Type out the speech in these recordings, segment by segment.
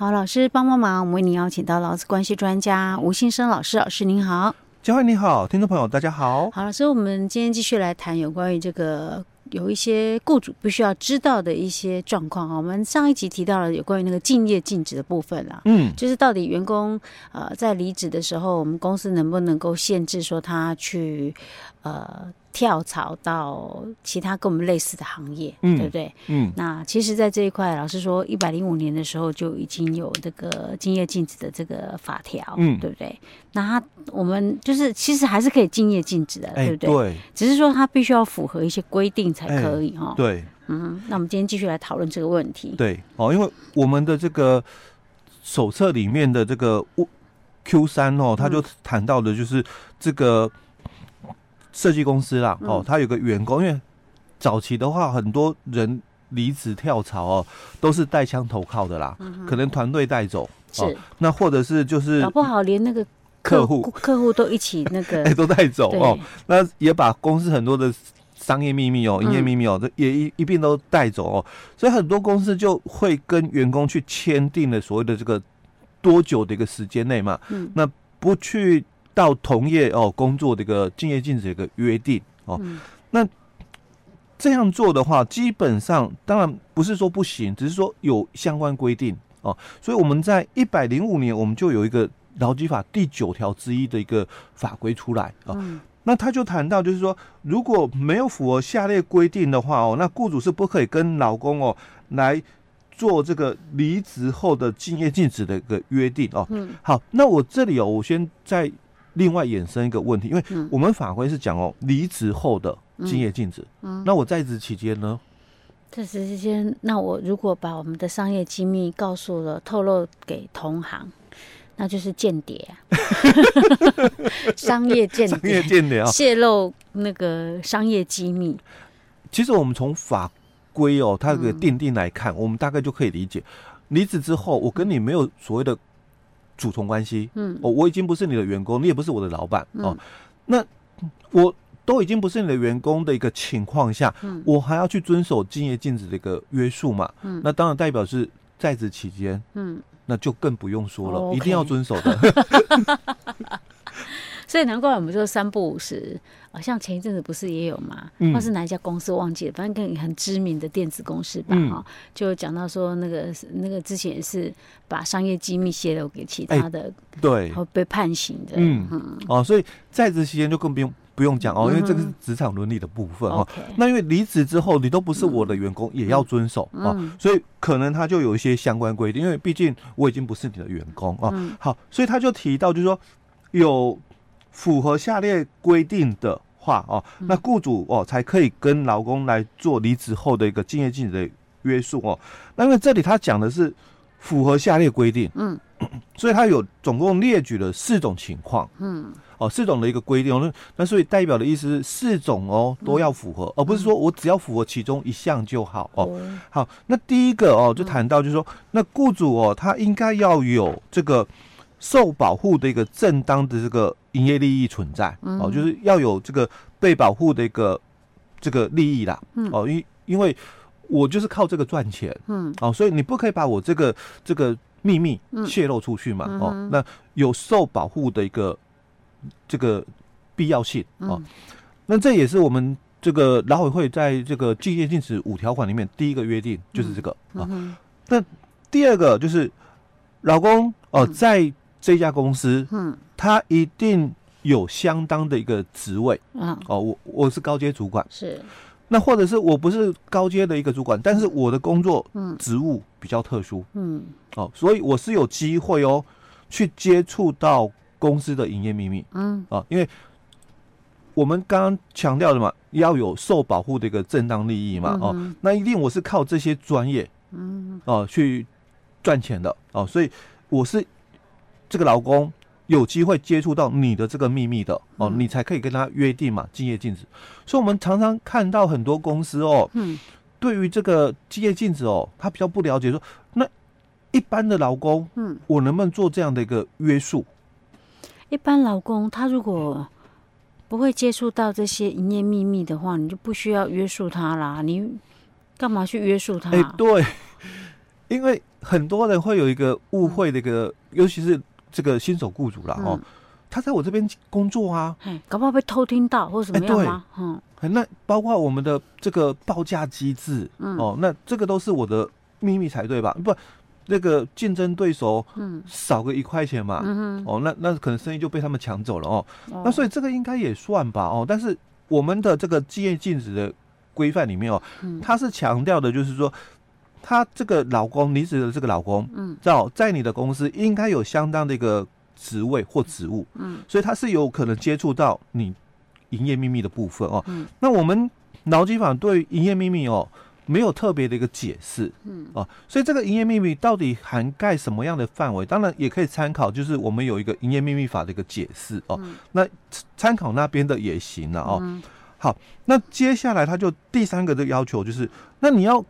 好，老师帮帮忙，我们为您邀请到劳资关系专家吴信生老师，老师您好，嘉惠你好，听众朋友大家好。好，老师，我们今天继续来谈有关于这个。有一些雇主必须要知道的一些状况啊，我们上一集提到了有关于那个竞业禁止的部分啦，嗯，就是到底员工呃在离职的时候，我们公司能不能够限制说他去呃。跳槽到其他跟我们类似的行业，嗯、对不对？嗯，那其实，在这一块，老师说，一百零五年的时候就已经有这个竞业禁止的这个法条，嗯，对不对？那他我们就是其实还是可以竞业禁止的，对不对？对，只是说他必须要符合一些规定才可以哈。对，嗯，那我们今天继续来讨论这个问题。对，哦，因为我们的这个手册里面的这个 Q 三哦，他就谈到的就是这个。设计公司啦，哦，他有个员工，因为早期的话，很多人离职跳槽哦，都是带枪投靠的啦，可能团队带走，是，那或者是就是搞不好连那个客户客户。都一起那个，哎，都带走哦，那也把公司很多的商业秘密哦、营业秘密哦，这也一一并都带走哦，所以很多公司就会跟员工去签订了所谓的这个多久的一个时间内嘛，嗯，那不去。到同业哦工作的一个敬业禁止的一个约定哦，嗯、那这样做的话，基本上当然不是说不行，只是说有相关规定哦。所以我们在一百零五年，我们就有一个劳基法第九条之一的一个法规出来啊。哦嗯、那他就谈到，就是说如果没有符合下列规定的话哦，那雇主是不可以跟老公哦来做这个离职后的敬业禁止的一个约定哦。嗯，好，那我这里哦，我先在。另外衍生一个问题，因为我们法规是讲哦，离职后的竞业禁止。嗯，那我在职期间呢？在职期间，那我如果把我们的商业机密告诉了、透露给同行，那就是间谍啊！商业间谍，商业间谍啊！泄露那个商业机密。其实我们从法规哦，它的定定来看，我们大概就可以理解，离职之后，我跟你没有所谓的。主从关系，嗯，哦，我已经不是你的员工，你也不是我的老板，哦，那我都已经不是你的员工的一个情况下，嗯，我还要去遵守敬业禁止的一个约束嘛，嗯，那当然代表是在职期间，嗯，那就更不用说了，一定要遵守的。所以难怪我们说三不五十，啊，像前一阵子不是也有吗？嗯、或是哪一家公司忘记了，反正跟很知名的电子公司吧，哈、嗯，就讲到说那个那个之前是把商业机密泄露给其他的，欸、对，会被判刑的。嗯嗯哦，所以在职期间就更不用不用讲哦，因为这个是职场伦理的部分哦。嗯、那因为离职之后你都不是我的员工，嗯、也要遵守啊，嗯、所以可能他就有一些相关规定，因为毕竟我已经不是你的员工啊。嗯、好，所以他就提到就是说有。符合下列规定的话哦，那雇主哦才可以跟劳工来做离职后的一个竞业禁止的约束哦。那因为这里他讲的是符合下列规定，嗯，所以他有总共列举了四种情况，嗯，哦四种的一个规定，那那所以代表的意思是四种哦都要符合，而不是说我只要符合其中一项就好哦。好，那第一个哦就谈到就是说，那雇主哦他应该要有这个。受保护的一个正当的这个营业利益存在，嗯、哦，就是要有这个被保护的一个这个利益啦，嗯、哦，因因为我就是靠这个赚钱，嗯，哦，所以你不可以把我这个这个秘密泄露出去嘛，嗯、哦，那有受保护的一个这个必要性，哦，嗯、那这也是我们这个劳委会在这个竞业禁止五条款里面第一个约定就是这个啊，那第二个就是老公哦、呃、在这家公司，嗯，他一定有相当的一个职位，嗯，哦，我我是高阶主管，是，那或者是我不是高阶的一个主管，但是我的工作，嗯，职务比较特殊，嗯，哦，所以我是有机会哦，去接触到公司的营业秘密，嗯，啊，因为我们刚刚强调的嘛，要有受保护的一个正当利益嘛，哦，那一定我是靠这些专业，嗯，哦，去赚钱的，哦，所以我是。这个劳工有机会接触到你的这个秘密的哦，你才可以跟他约定嘛，敬业禁止。所以，我们常常看到很多公司哦，嗯，对于这个敬业禁止哦，他比较不了解说，说那一般的劳工，嗯，我能不能做这样的一个约束？一般劳工他如果不会接触到这些营业秘密的话，你就不需要约束他啦。你干嘛去约束他？哎，对。因为很多人会有一个误会，的一个尤其是这个新手雇主了哦，他在我这边工作啊，搞不好被偷听到或什么样吗？嗯，那包括我们的这个报价机制，哦，那这个都是我的秘密才对吧？不。那个竞争对手，嗯，少个一块钱嘛，嗯哦，那那可能生意就被他们抢走了哦，哦，那所以这个应该也算吧，哦，但是我们的这个竞业禁止的规范里面哦，嗯，它是强调的就是说，他这个老公离职的这个老公，嗯，在在你的公司应该有相当的一个职位或职务，嗯，所以他是有可能接触到你营业秘密的部分哦，嗯，那我们劳基法对营业秘密哦。没有特别的一个解释，嗯哦，所以这个营业秘密到底涵盖什么样的范围？当然也可以参考，就是我们有一个营业秘密法的一个解释哦，嗯、那参考那边的也行了哦。嗯、好，那接下来他就第三个的要求就是，那你要。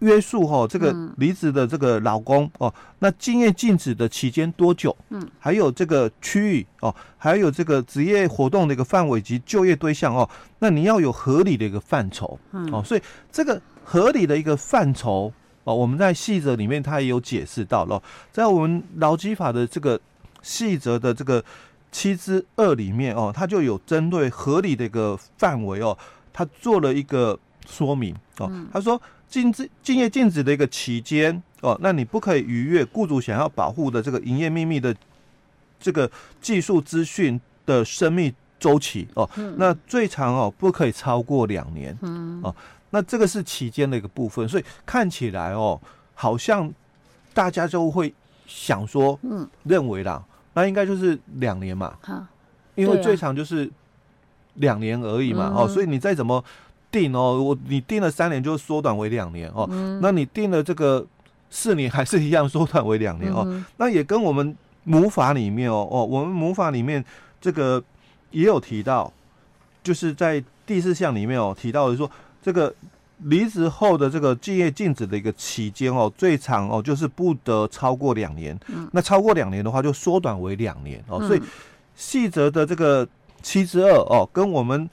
约束哈这个离职的这个老公哦，那竞业禁止的期间多久？嗯，还有这个区域哦，还有这个职业活动的一个范围及就业对象哦，那你要有合理的一个范畴，嗯哦，所以这个合理的一个范畴哦，我们在细则里面它也有解释到了，在我们劳基法的这个细则的这个七之二里面哦，它就有针对合理的一个范围哦，它做了一个说明哦，他说。禁止竞业禁止的一个期间哦，那你不可以逾越雇主想要保护的这个营业秘密的这个技术资讯的生命周期哦，嗯、那最长哦不可以超过两年，嗯。哦，那这个是期间的一个部分，所以看起来哦，好像大家就会想说，嗯，认为啦，那应该就是两年嘛，好，因为最长就是两年而已嘛，嗯、哦，所以你再怎么。定哦，我你定了三年就缩短为两年哦，嗯、那你定了这个四年还是一样缩短为两年哦，嗯、那也跟我们母法里面哦哦，我们母法里面这个也有提到，就是在第四项里面哦提到的说，这个离职后的这个竞业禁止的一个期间哦，最长哦就是不得超过两年，嗯、那超过两年的话就缩短为两年哦，所以细则的这个七之二哦跟我们。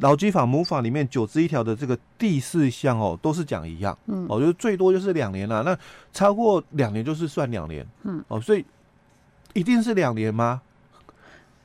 劳基法母法里面九之一条的这个第四项哦，都是讲一样，嗯，哦，就是最多就是两年了，那超过两年就是算两年，嗯，哦，所以一定是两年吗？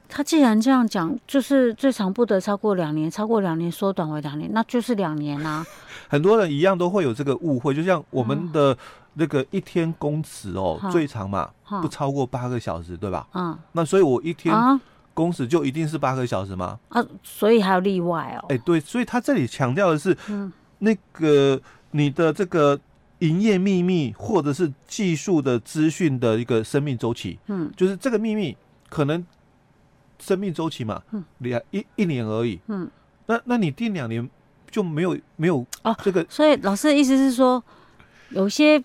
他既然这样讲，就是最长不得超过两年，超过两年缩短为两年，那就是两年啊。很多人一样都会有这个误会，就像我们的那个一天工时哦，嗯、最长嘛，嗯、不超过八个小时，对吧？嗯，那所以我一天。啊工时就一定是八个小时吗？啊，所以还有例外哦。哎、欸，对，所以他这里强调的是，嗯，那个你的这个营业秘密或者是技术的资讯的一个生命周期，嗯，就是这个秘密可能生命周期嘛，嗯，两一一年而已，嗯，那那你定两年就没有没有哦，这个、啊，所以老师的意思是说，有些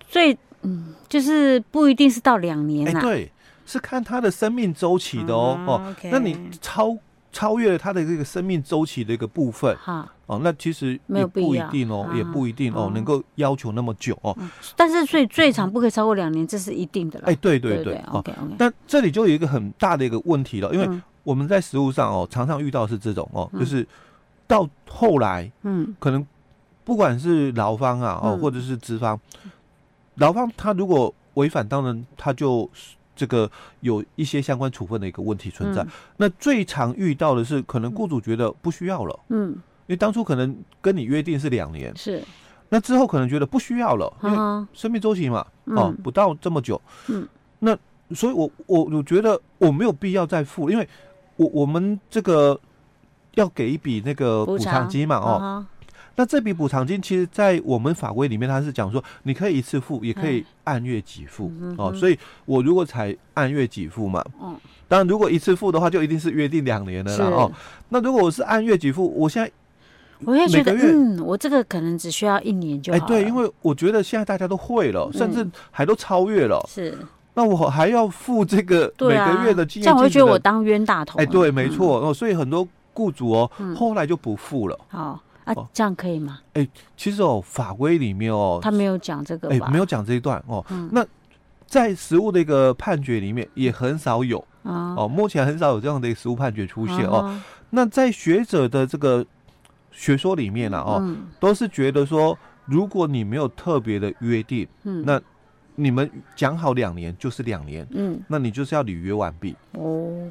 最嗯，就是不一定是到两年啊、欸，对。是看它的生命周期的哦、嗯、哦、那你超超越了它的这个生命周期的一个部分，哈哦，那其实也不一定哦，也不一定哦，能够要求那么久哦。但是所以最长不可以超过两年，这是一定的了。哎，对对对，OK OK。那这里就有一个很大的一个问题了，因为我们在食物上哦，常常遇到是这种哦，就是到后来，嗯，可能不管是劳方啊哦，或者是资方，劳方他如果违反，当然他就。这个有一些相关处分的一个问题存在。嗯、那最常遇到的是，可能雇主觉得不需要了，嗯，因为当初可能跟你约定是两年，是，那之后可能觉得不需要了，因为生命周期嘛，嗯、哦，不到这么久，嗯，那所以我我我觉得我没有必要再付，因为我我们这个要给一笔那个补偿。金嘛，哦。那这笔补偿金，其实，在我们法规里面，它是讲说，你可以一次付，也可以按月给付哦。所以，我如果才按月给付嘛，嗯，当然，如果一次付的话，就一定是约定两年的了哦。那如果我是按月给付，我现在，我也觉得，嗯，我这个可能只需要一年就好。哎，对，因为我觉得现在大家都会了，甚至还都超越了。是，那我还要付这个每个月的经验，这样我会觉得我当冤大头。哎，对，没错哦。所以很多雇主哦，后来就不付了。好。啊，这样可以吗？哎、欸，其实哦，法规里面哦，他没有讲这个，哎、欸，没有讲这一段哦。嗯、那在实务的一个判决里面也很少有、嗯、哦，目前很少有这样的一个实务判决出现、嗯、哦。那在学者的这个学说里面呢、啊，哦，嗯、都是觉得说如果你没有特别的约定，嗯，那你们讲好两年就是两年，嗯，那你就是要履约完毕。哦。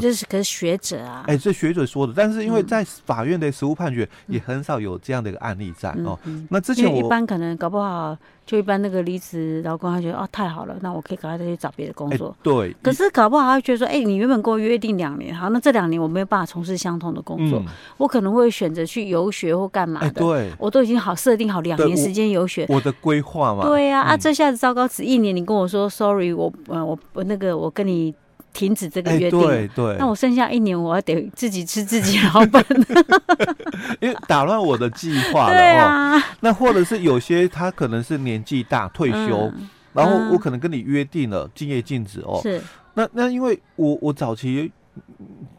这是可是学者啊，哎，这学者说的，但是因为在法院的实务判决也很少有这样的一个案例在哦。那之前我一般可能搞不好，就一般那个离职老公他觉得哦太好了，那我可以赶快再去找别的工作。对。可是搞不好他觉得说，哎，你原本跟我约定两年，好，那这两年我没有办法从事相同的工作，我可能会选择去游学或干嘛的。对。我都已经好设定好两年时间游学，我的规划嘛。对呀，啊，这下子糟糕，只一年，你跟我说 sorry，我呃我我那个我跟你。停止这个约定，欸、对对，那我剩下一年，我要得自己吃自己 老本，因为打乱我的计划了。对啊，那或者是有些他可能是年纪大退休，嗯、然后我可能跟你约定了敬业禁止哦。是，那那因为我我早期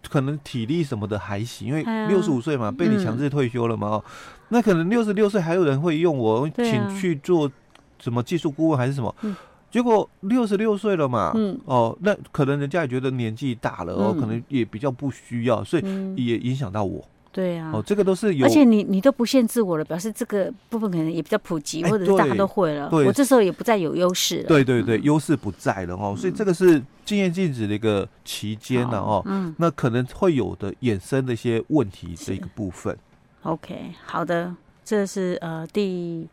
可能体力什么的还行，因为六十五岁嘛，被你强制退休了嘛。嗯、那可能六十六岁还有人会用我，请去做什么技术顾问还是什么。嗯结果六十六岁了嘛，嗯，哦，那可能人家也觉得年纪大了，哦，可能也比较不需要，所以也影响到我。对啊，哦，这个都是有，而且你你都不限制我了，表示这个部分可能也比较普及，或者是大家都会了。我这时候也不再有优势了。对对对，优势不在了哦，所以这个是竞业禁止的一个期间呢哦，嗯，那可能会有的衍生的一些问题的一个部分。OK，好的，这是呃第。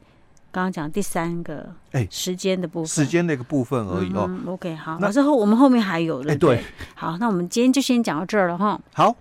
刚刚讲第三个，哎，时间的部分，时间的一个部分而已哦。OK，好，那之后我们后面还有的，对，好，那我们今天就先讲到这儿了哈。好。